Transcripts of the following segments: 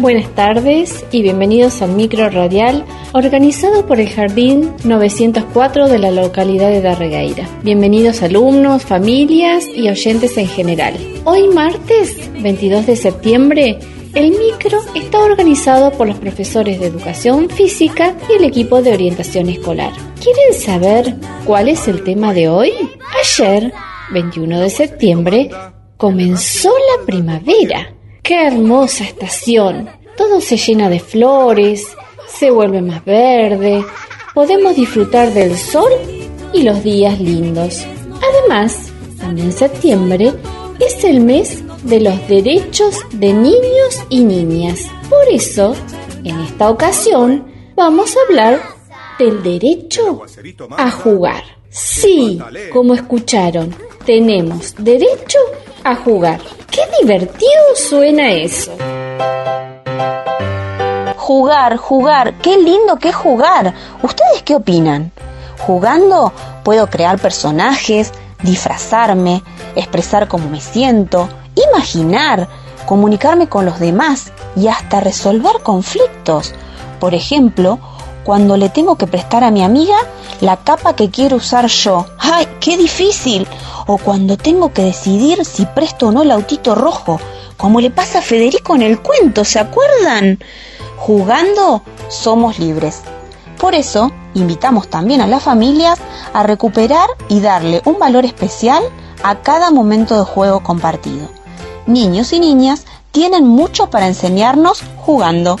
Buenas tardes y bienvenidos al micro radial organizado por el Jardín 904 de la localidad de Darregueira. Bienvenidos alumnos, familias y oyentes en general. Hoy martes 22 de septiembre el micro está organizado por los profesores de educación física y el equipo de orientación escolar. ¿Quieren saber cuál es el tema de hoy? Ayer, 21 de septiembre, comenzó la primavera. ¡Qué hermosa estación! Todo se llena de flores, se vuelve más verde, podemos disfrutar del sol y los días lindos. Además, también septiembre es el mes de los derechos de niños y niñas. Por eso, en esta ocasión, vamos a hablar del derecho a jugar. Sí, como escucharon, tenemos derecho a jugar. ¡Qué divertido suena eso! Jugar, jugar, qué lindo que es jugar. ¿Ustedes qué opinan? Jugando puedo crear personajes, disfrazarme, expresar cómo me siento, imaginar, comunicarme con los demás y hasta resolver conflictos. Por ejemplo, cuando le tengo que prestar a mi amiga la capa que quiero usar yo. ¡Ay, qué difícil! O cuando tengo que decidir si presto o no el autito rojo, como le pasa a Federico en el cuento, ¿se acuerdan? Jugando somos libres. Por eso, invitamos también a las familias a recuperar y darle un valor especial a cada momento de juego compartido niños y niñas tienen mucho para enseñarnos jugando.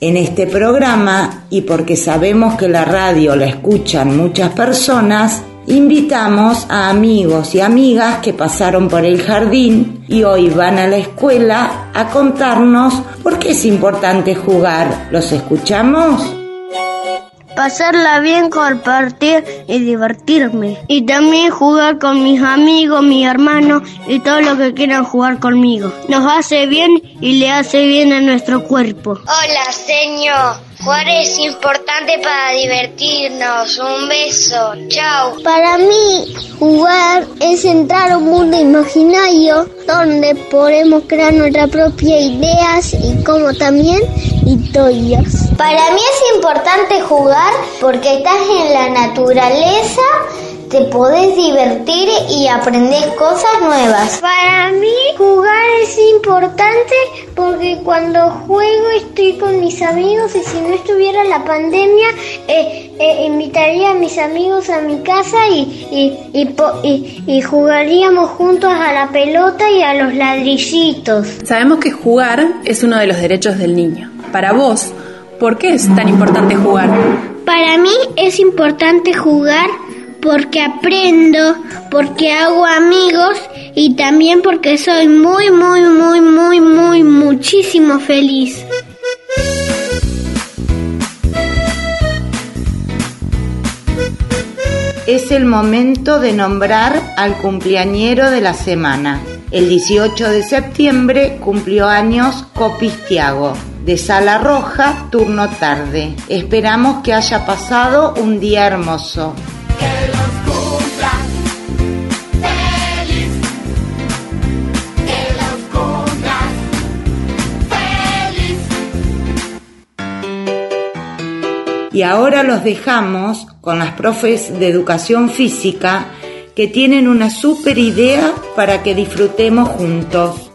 En este programa, y porque sabemos que la radio la escuchan muchas personas, invitamos a amigos y amigas que pasaron por el jardín y hoy van a la escuela a contarnos por qué es importante jugar. ¿Los escuchamos? pasarla bien, compartir y divertirme. Y también jugar con mis amigos, mi hermano y todo lo que quieran jugar conmigo. Nos hace bien y le hace bien a nuestro cuerpo. Hola, señor. Jugar es importante para divertirnos. Un beso. Chao. Para mí, jugar es entrar a un mundo imaginario donde podemos crear nuestras propias ideas y como también historias. Para mí es importante jugar porque estás en la naturaleza te podés divertir y aprender cosas nuevas. Para mí jugar es importante porque cuando juego estoy con mis amigos y si no estuviera la pandemia eh, eh, invitaría a mis amigos a mi casa y, y, y, jugaríamos juntos a la pelota y a los ladrillitos. Sabemos que jugar es uno de los derechos del niño. Para vos, ¿por qué es tan importante jugar? Para mí es importante jugar porque aprendo, porque hago amigos y también porque soy muy, muy, muy, muy, muy, muchísimo feliz. Es el momento de nombrar al cumpleañero de la semana. El 18 de septiembre cumplió años Copistiago, de Sala Roja, turno tarde. Esperamos que haya pasado un día hermoso. Y ahora los dejamos con las profes de educación física que tienen una super idea para que disfrutemos juntos.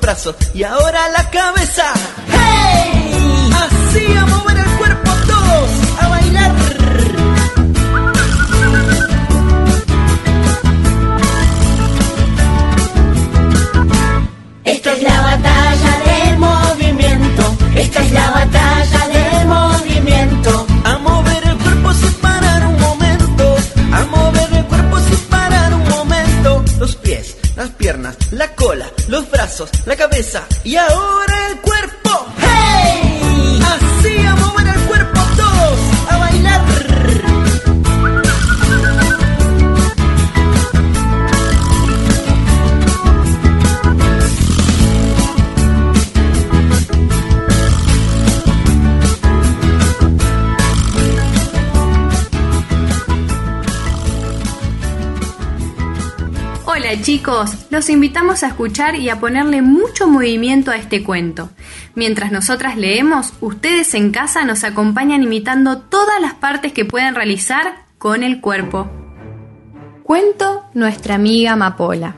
Brazos y ahora la cabeza. ¡Hey! Así a mover el cuerpo todos, a bailar. Esta es la batalla del movimiento. Esta es la batalla del movimiento. A mover el cuerpo sin parar un momento. A mover el cuerpo sin parar un momento. Los pies, las piernas, la cola, los la cabeza y ahora el cuerpo. ¡Hey! Así Hola chicos, los invitamos a escuchar y a ponerle mucho movimiento a este cuento. Mientras nosotras leemos, ustedes en casa nos acompañan imitando todas las partes que pueden realizar con el cuerpo. Cuento Nuestra amiga Amapola.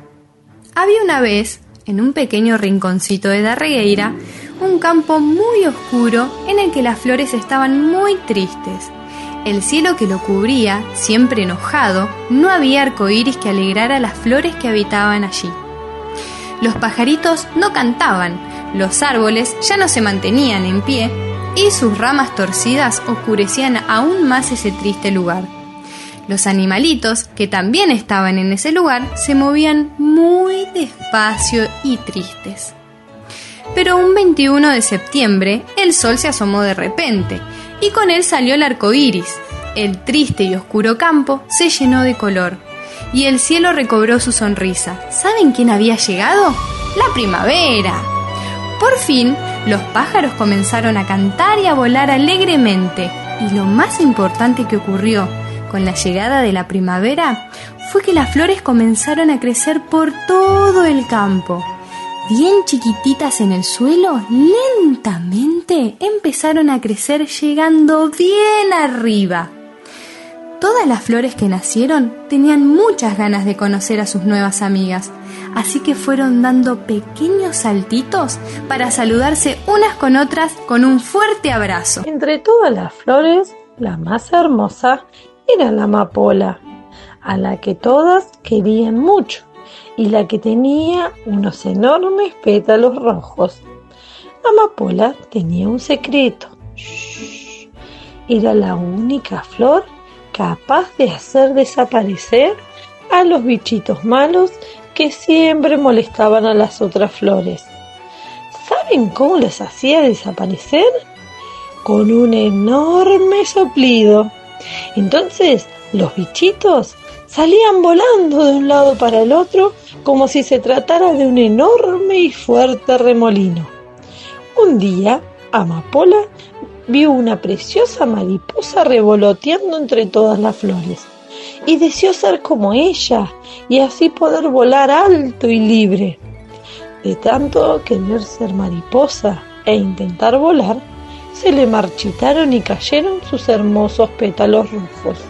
Había una vez, en un pequeño rinconcito de Darregueira, un campo muy oscuro en el que las flores estaban muy tristes. El cielo que lo cubría, siempre enojado, no había arcoíris que alegrara las flores que habitaban allí. Los pajaritos no cantaban, los árboles ya no se mantenían en pie y sus ramas torcidas oscurecían aún más ese triste lugar. Los animalitos, que también estaban en ese lugar, se movían muy despacio y tristes. Pero un 21 de septiembre, el sol se asomó de repente y con él salió el arco iris. El triste y oscuro campo se llenó de color y el cielo recobró su sonrisa. ¿Saben quién había llegado? La primavera. Por fin, los pájaros comenzaron a cantar y a volar alegremente. Y lo más importante que ocurrió con la llegada de la primavera fue que las flores comenzaron a crecer por todo el campo bien chiquititas en el suelo, lentamente empezaron a crecer llegando bien arriba. Todas las flores que nacieron tenían muchas ganas de conocer a sus nuevas amigas, así que fueron dando pequeños saltitos para saludarse unas con otras con un fuerte abrazo. Entre todas las flores, la más hermosa era la amapola, a la que todas querían mucho y la que tenía unos enormes pétalos rojos. Amapola tenía un secreto. Shh. Era la única flor capaz de hacer desaparecer a los bichitos malos que siempre molestaban a las otras flores. ¿Saben cómo les hacía desaparecer? Con un enorme soplido. Entonces los bichitos salían volando de un lado para el otro como si se tratara de un enorme y fuerte remolino. Un día, Amapola vio una preciosa mariposa revoloteando entre todas las flores y deseó ser como ella y así poder volar alto y libre. De tanto querer ser mariposa e intentar volar, se le marchitaron y cayeron sus hermosos pétalos rojos.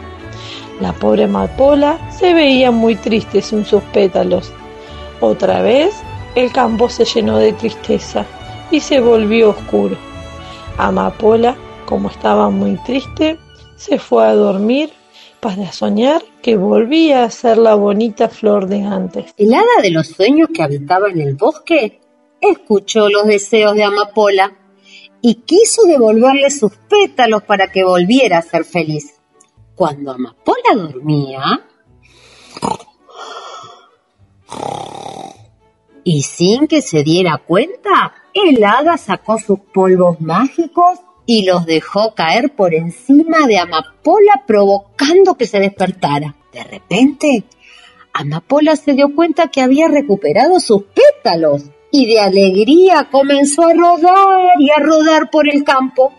La pobre amapola se veía muy triste sin sus pétalos. Otra vez el campo se llenó de tristeza y se volvió oscuro. Amapola, como estaba muy triste, se fue a dormir para soñar que volvía a ser la bonita flor de antes. El hada de los sueños que habitaba en el bosque escuchó los deseos de Amapola y quiso devolverle sus pétalos para que volviera a ser feliz. Cuando Amapola dormía, y sin que se diera cuenta, el hada sacó sus polvos mágicos y los dejó caer por encima de Amapola provocando que se despertara. De repente, Amapola se dio cuenta que había recuperado sus pétalos y de alegría comenzó a rodar y a rodar por el campo.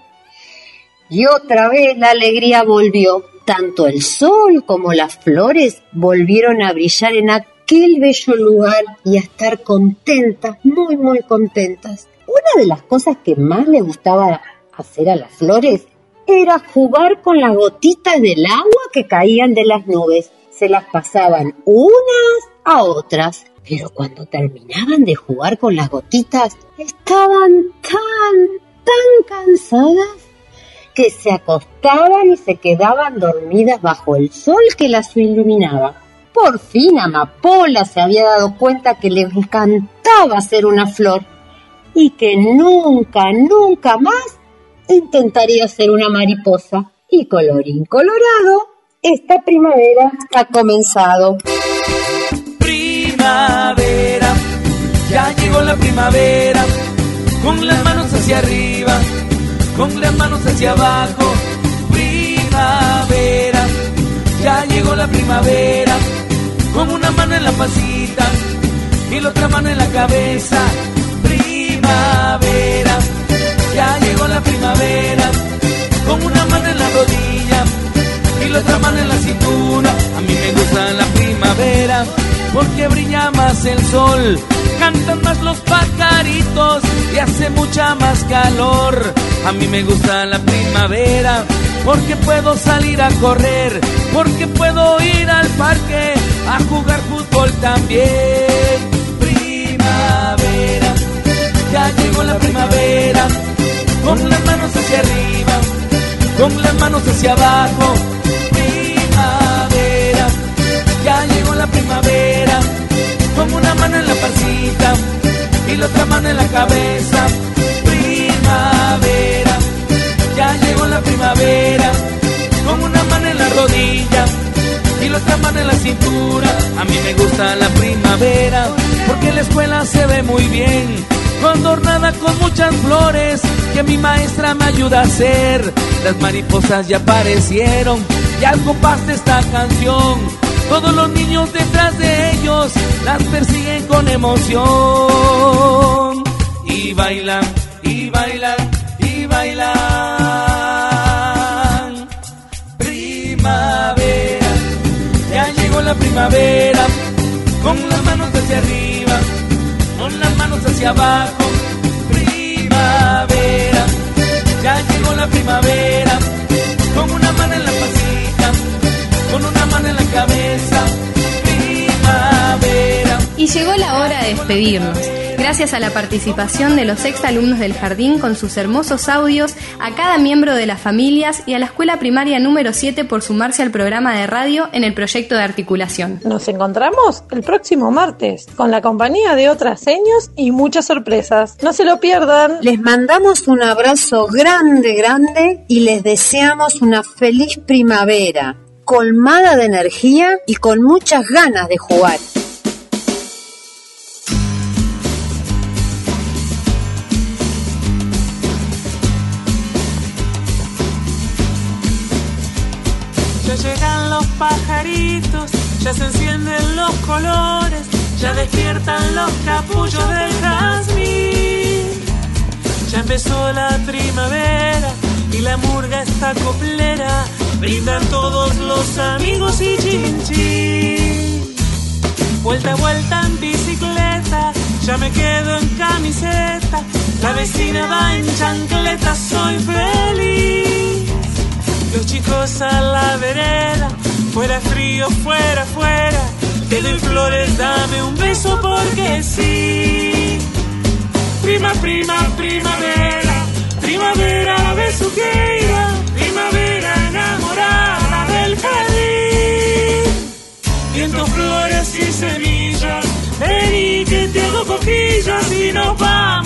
Y otra vez la alegría volvió. Tanto el sol como las flores volvieron a brillar en aquel bello lugar y a estar contentas, muy, muy contentas. Una de las cosas que más le gustaba hacer a las flores era jugar con las gotitas del agua que caían de las nubes. Se las pasaban unas a otras Pero cuando terminaban de jugar con las gotitas, estaban tan, tan cansadas que se acostaban y se quedaban dormidas bajo el sol que las iluminaba. Por fin Amapola se había dado cuenta que le encantaba ser una flor y que nunca, nunca más intentaría ser una mariposa. Y colorín colorado, esta primavera ha comenzado. Primavera, ya llegó la primavera, con las manos hacia arriba, con las manos hacia abajo. Primavera, ya llegó la primavera, con una mano en la pasita y la otra mano en la cabeza. Primavera, ya llegó la primavera, con una mano en la rodilla y la otra mano en la cintura. A mí me gusta la primavera porque brilla más el sol, cantan más los pajaritos y hace mucha más calor. A mí me gusta la primavera porque puedo salir a correr, porque puedo ir al parque a jugar fútbol también. Primavera, ya llegó la primavera, con las manos hacia arriba, con las manos hacia abajo. Y la otra en la cabeza. Primavera, ya llegó la primavera, con una mano en la rodilla y la otra en la cintura. A mí me gusta la primavera porque la escuela se ve muy bien, adornada con muchas flores que mi maestra me ayuda a hacer. Las mariposas ya aparecieron y al compás esta canción, todos los niños detrás de ellos las persiguen con emoción y bailan y bailan y bailan. Primavera, ya llegó la primavera, con las manos hacia arriba, con las manos hacia abajo. Primavera, ya llegó la primavera, con una mano en la pasita, con una mano en la cabeza. Primavera. Y llegó la hora de despedirnos. Gracias a la participación de los exalumnos del jardín con sus hermosos audios, a cada miembro de las familias y a la escuela primaria número 7 por sumarse al programa de radio en el proyecto de articulación. Nos encontramos el próximo martes con la compañía de otras seños y muchas sorpresas. No se lo pierdan. Les mandamos un abrazo grande, grande y les deseamos una feliz primavera, colmada de energía y con muchas ganas de jugar. Ya llegan los pajaritos, ya se encienden los colores, ya despiertan los capullos del jazmín. Ya empezó la primavera y la murga está coplera, brindan todos los amigos y chin chin. Vuelta a vuelta en bicicleta, ya me quedo en camiseta, la vecina va en chancleta, soy feliz. Los chicos a la vereda, fuera frío, fuera, fuera. Te doy flores, dame un beso porque sí. Prima, prima, primavera, primavera besuqueira, y nos vamos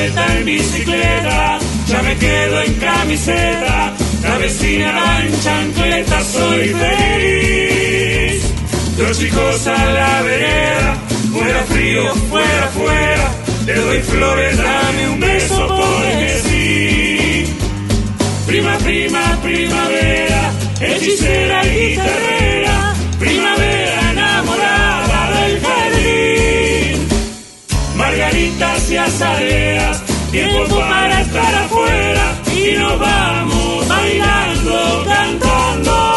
En bicicleta, ya me quedo en camiseta, la vecina va en chancleta, soy feliz. Los chicos a la vereda, fuera frío, fuera, fuera. Te doy flores, dame un beso porque sí. Prima, prima, primavera, hechicera y guitarrera. Y azareas, tiempo para estar afuera y nos vamos bailando, cantando.